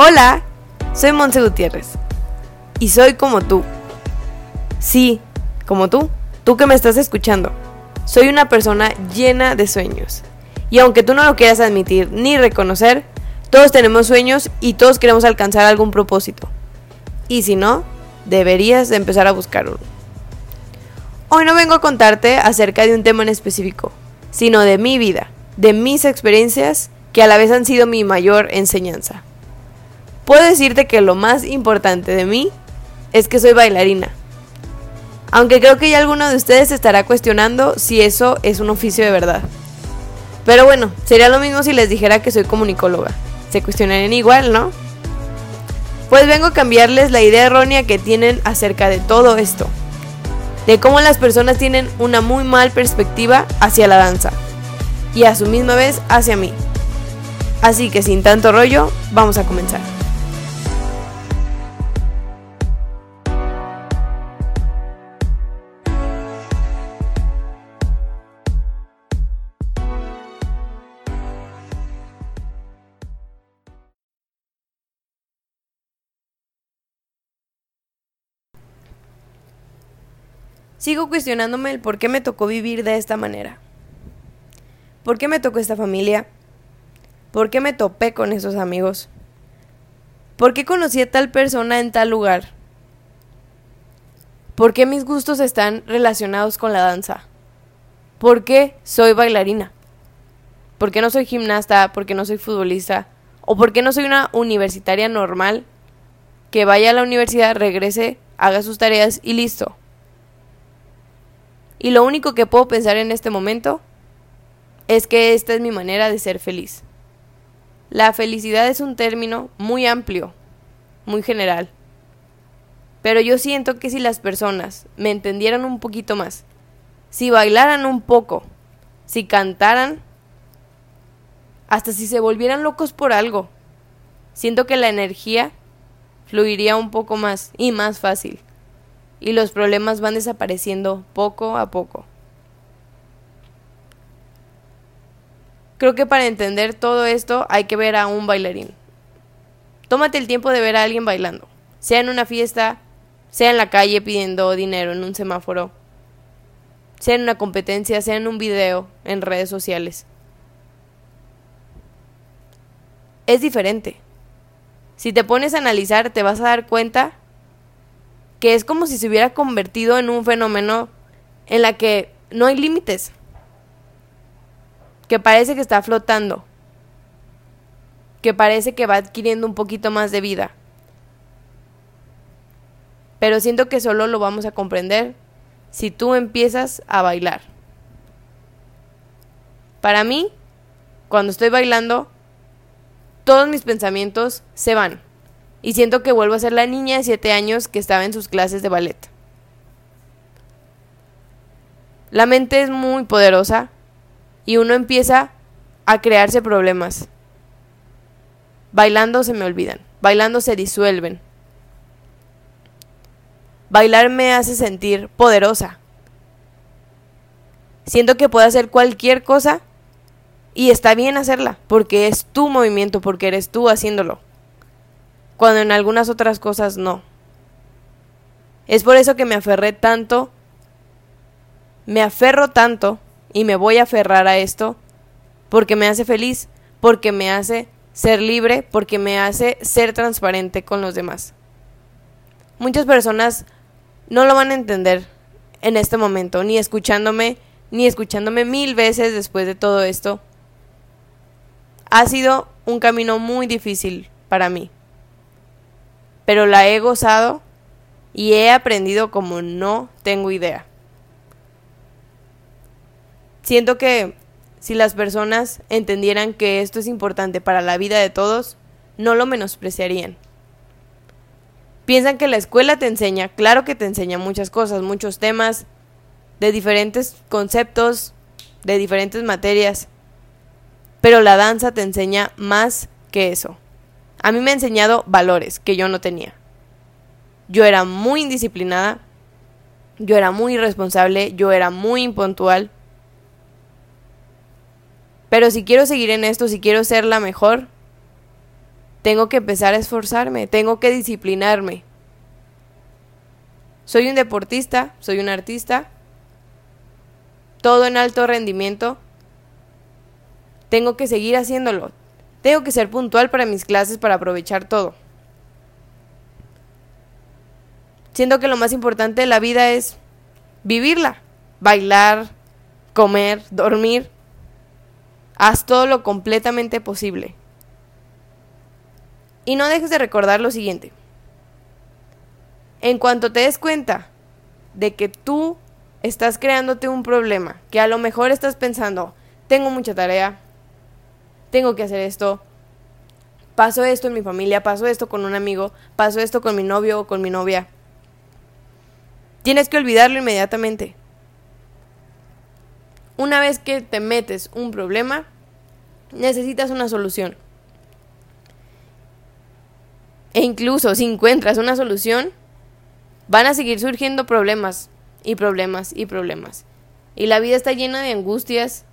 Hola, soy Monse Gutiérrez. Y soy como tú. Sí, como tú, tú que me estás escuchando. Soy una persona llena de sueños. Y aunque tú no lo quieras admitir ni reconocer, todos tenemos sueños y todos queremos alcanzar algún propósito. Y si no, deberías de empezar a buscar uno. Hoy no vengo a contarte acerca de un tema en específico, sino de mi vida, de mis experiencias que a la vez han sido mi mayor enseñanza. Puedo decirte que lo más importante de mí es que soy bailarina. Aunque creo que ya alguno de ustedes estará cuestionando si eso es un oficio de verdad. Pero bueno, sería lo mismo si les dijera que soy comunicóloga. Se cuestionarían igual, ¿no? Pues vengo a cambiarles la idea errónea que tienen acerca de todo esto. De cómo las personas tienen una muy mal perspectiva hacia la danza. Y a su misma vez hacia mí. Así que sin tanto rollo, vamos a comenzar. Sigo cuestionándome el por qué me tocó vivir de esta manera. ¿Por qué me tocó esta familia? ¿Por qué me topé con esos amigos? ¿Por qué conocí a tal persona en tal lugar? ¿Por qué mis gustos están relacionados con la danza? ¿Por qué soy bailarina? ¿Por qué no soy gimnasta? ¿Por qué no soy futbolista? ¿O por qué no soy una universitaria normal que vaya a la universidad, regrese, haga sus tareas y listo? Y lo único que puedo pensar en este momento es que esta es mi manera de ser feliz. La felicidad es un término muy amplio, muy general. Pero yo siento que si las personas me entendieran un poquito más, si bailaran un poco, si cantaran, hasta si se volvieran locos por algo, siento que la energía fluiría un poco más y más fácil y los problemas van desapareciendo poco a poco. Creo que para entender todo esto hay que ver a un bailarín. Tómate el tiempo de ver a alguien bailando, sea en una fiesta, sea en la calle pidiendo dinero en un semáforo, sea en una competencia, sea en un video, en redes sociales. Es diferente. Si te pones a analizar, te vas a dar cuenta que es como si se hubiera convertido en un fenómeno en la que no hay límites, que parece que está flotando, que parece que va adquiriendo un poquito más de vida. Pero siento que solo lo vamos a comprender si tú empiezas a bailar. Para mí, cuando estoy bailando, todos mis pensamientos se van y siento que vuelvo a ser la niña de 7 años que estaba en sus clases de ballet. La mente es muy poderosa y uno empieza a crearse problemas. Bailando se me olvidan, bailando se disuelven. Bailar me hace sentir poderosa. Siento que puedo hacer cualquier cosa y está bien hacerla, porque es tu movimiento, porque eres tú haciéndolo cuando en algunas otras cosas no. Es por eso que me aferré tanto, me aferro tanto y me voy a aferrar a esto porque me hace feliz, porque me hace ser libre, porque me hace ser transparente con los demás. Muchas personas no lo van a entender en este momento, ni escuchándome, ni escuchándome mil veces después de todo esto. Ha sido un camino muy difícil para mí pero la he gozado y he aprendido como no tengo idea. Siento que si las personas entendieran que esto es importante para la vida de todos, no lo menospreciarían. Piensan que la escuela te enseña, claro que te enseña muchas cosas, muchos temas, de diferentes conceptos, de diferentes materias, pero la danza te enseña más que eso. A mí me ha enseñado valores que yo no tenía. Yo era muy indisciplinada, yo era muy irresponsable, yo era muy impuntual. Pero si quiero seguir en esto, si quiero ser la mejor, tengo que empezar a esforzarme, tengo que disciplinarme. Soy un deportista, soy un artista, todo en alto rendimiento. Tengo que seguir haciéndolo. Tengo que ser puntual para mis clases para aprovechar todo. Siento que lo más importante de la vida es vivirla, bailar, comer, dormir. Haz todo lo completamente posible. Y no dejes de recordar lo siguiente. En cuanto te des cuenta de que tú estás creándote un problema, que a lo mejor estás pensando, tengo mucha tarea, tengo que hacer esto, pasó esto en mi familia, pasó esto con un amigo, pasó esto con mi novio o con mi novia. Tienes que olvidarlo inmediatamente. Una vez que te metes un problema, necesitas una solución. E incluso si encuentras una solución, van a seguir surgiendo problemas y problemas y problemas. Y la vida está llena de angustias,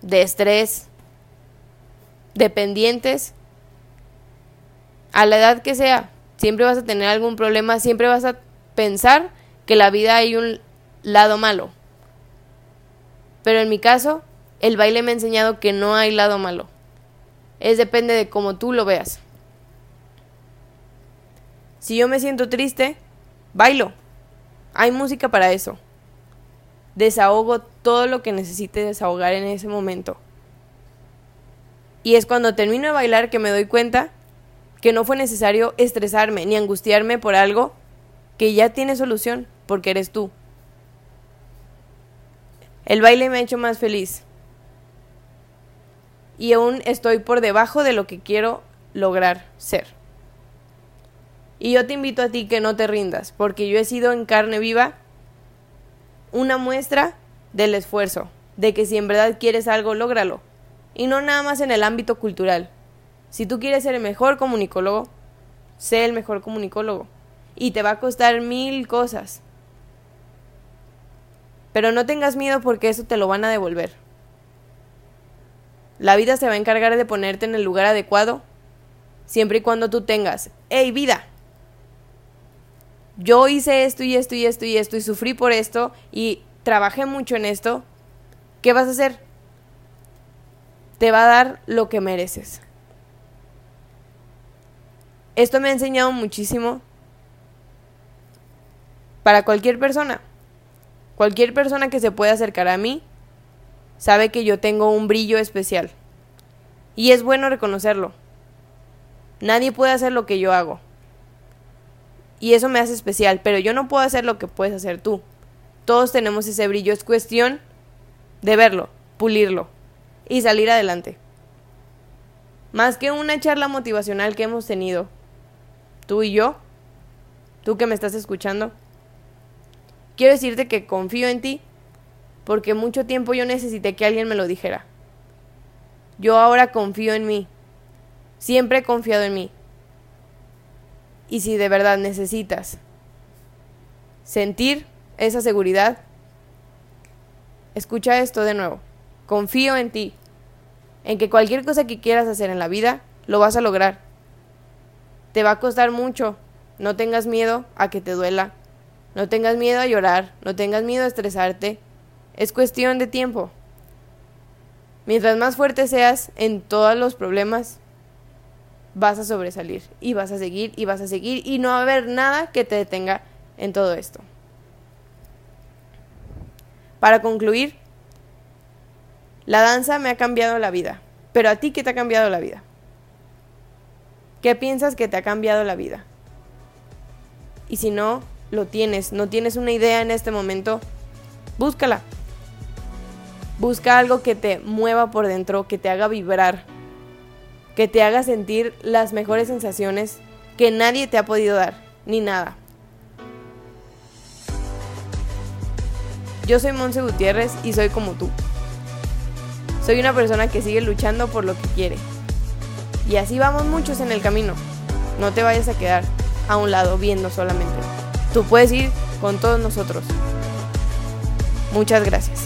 de estrés, de pendientes. A la edad que sea, siempre vas a tener algún problema, siempre vas a pensar que la vida hay un lado malo. Pero en mi caso, el baile me ha enseñado que no hay lado malo. Es depende de cómo tú lo veas. Si yo me siento triste, bailo. Hay música para eso. Desahogo todo lo que necesite desahogar en ese momento. Y es cuando termino de bailar que me doy cuenta que no fue necesario estresarme ni angustiarme por algo que ya tiene solución, porque eres tú. El baile me ha hecho más feliz. Y aún estoy por debajo de lo que quiero lograr ser. Y yo te invito a ti que no te rindas, porque yo he sido en carne viva una muestra del esfuerzo, de que si en verdad quieres algo, lógralo. Y no nada más en el ámbito cultural. Si tú quieres ser el mejor comunicólogo, sé el mejor comunicólogo. Y te va a costar mil cosas. Pero no tengas miedo porque eso te lo van a devolver. La vida se va a encargar de ponerte en el lugar adecuado siempre y cuando tú tengas, hey vida, yo hice esto y esto y esto y esto y sufrí por esto y trabajé mucho en esto, ¿qué vas a hacer? Te va a dar lo que mereces. Esto me ha enseñado muchísimo para cualquier persona. Cualquier persona que se pueda acercar a mí sabe que yo tengo un brillo especial. Y es bueno reconocerlo. Nadie puede hacer lo que yo hago y eso me hace especial, pero yo no puedo hacer lo que puedes hacer tú. Todos tenemos ese brillo, es cuestión de verlo, pulirlo y salir adelante. Más que una charla motivacional que hemos tenido, tú y yo, tú que me estás escuchando, quiero decirte que confío en ti porque mucho tiempo yo necesité que alguien me lo dijera. Yo ahora confío en mí. Siempre he confiado en mí y si de verdad necesitas sentir esa seguridad, escucha esto de nuevo. Confío en ti, en que cualquier cosa que quieras hacer en la vida, lo vas a lograr. Te va a costar mucho. No tengas miedo a que te duela. No tengas miedo a llorar. No tengas miedo a estresarte. Es cuestión de tiempo. Mientras más fuerte seas en todos los problemas, vas a sobresalir y vas a seguir y vas a seguir y no va a haber nada que te detenga en todo esto. Para concluir, la danza me ha cambiado la vida, pero a ti qué te ha cambiado la vida? ¿Qué piensas que te ha cambiado la vida? Y si no lo tienes, no tienes una idea en este momento, búscala. Busca algo que te mueva por dentro, que te haga vibrar, que te haga sentir las mejores sensaciones que nadie te ha podido dar, ni nada. Yo soy Monse Gutiérrez y soy como tú. Soy una persona que sigue luchando por lo que quiere. Y así vamos muchos en el camino. No te vayas a quedar a un lado viendo solamente. Tú puedes ir con todos nosotros. Muchas gracias.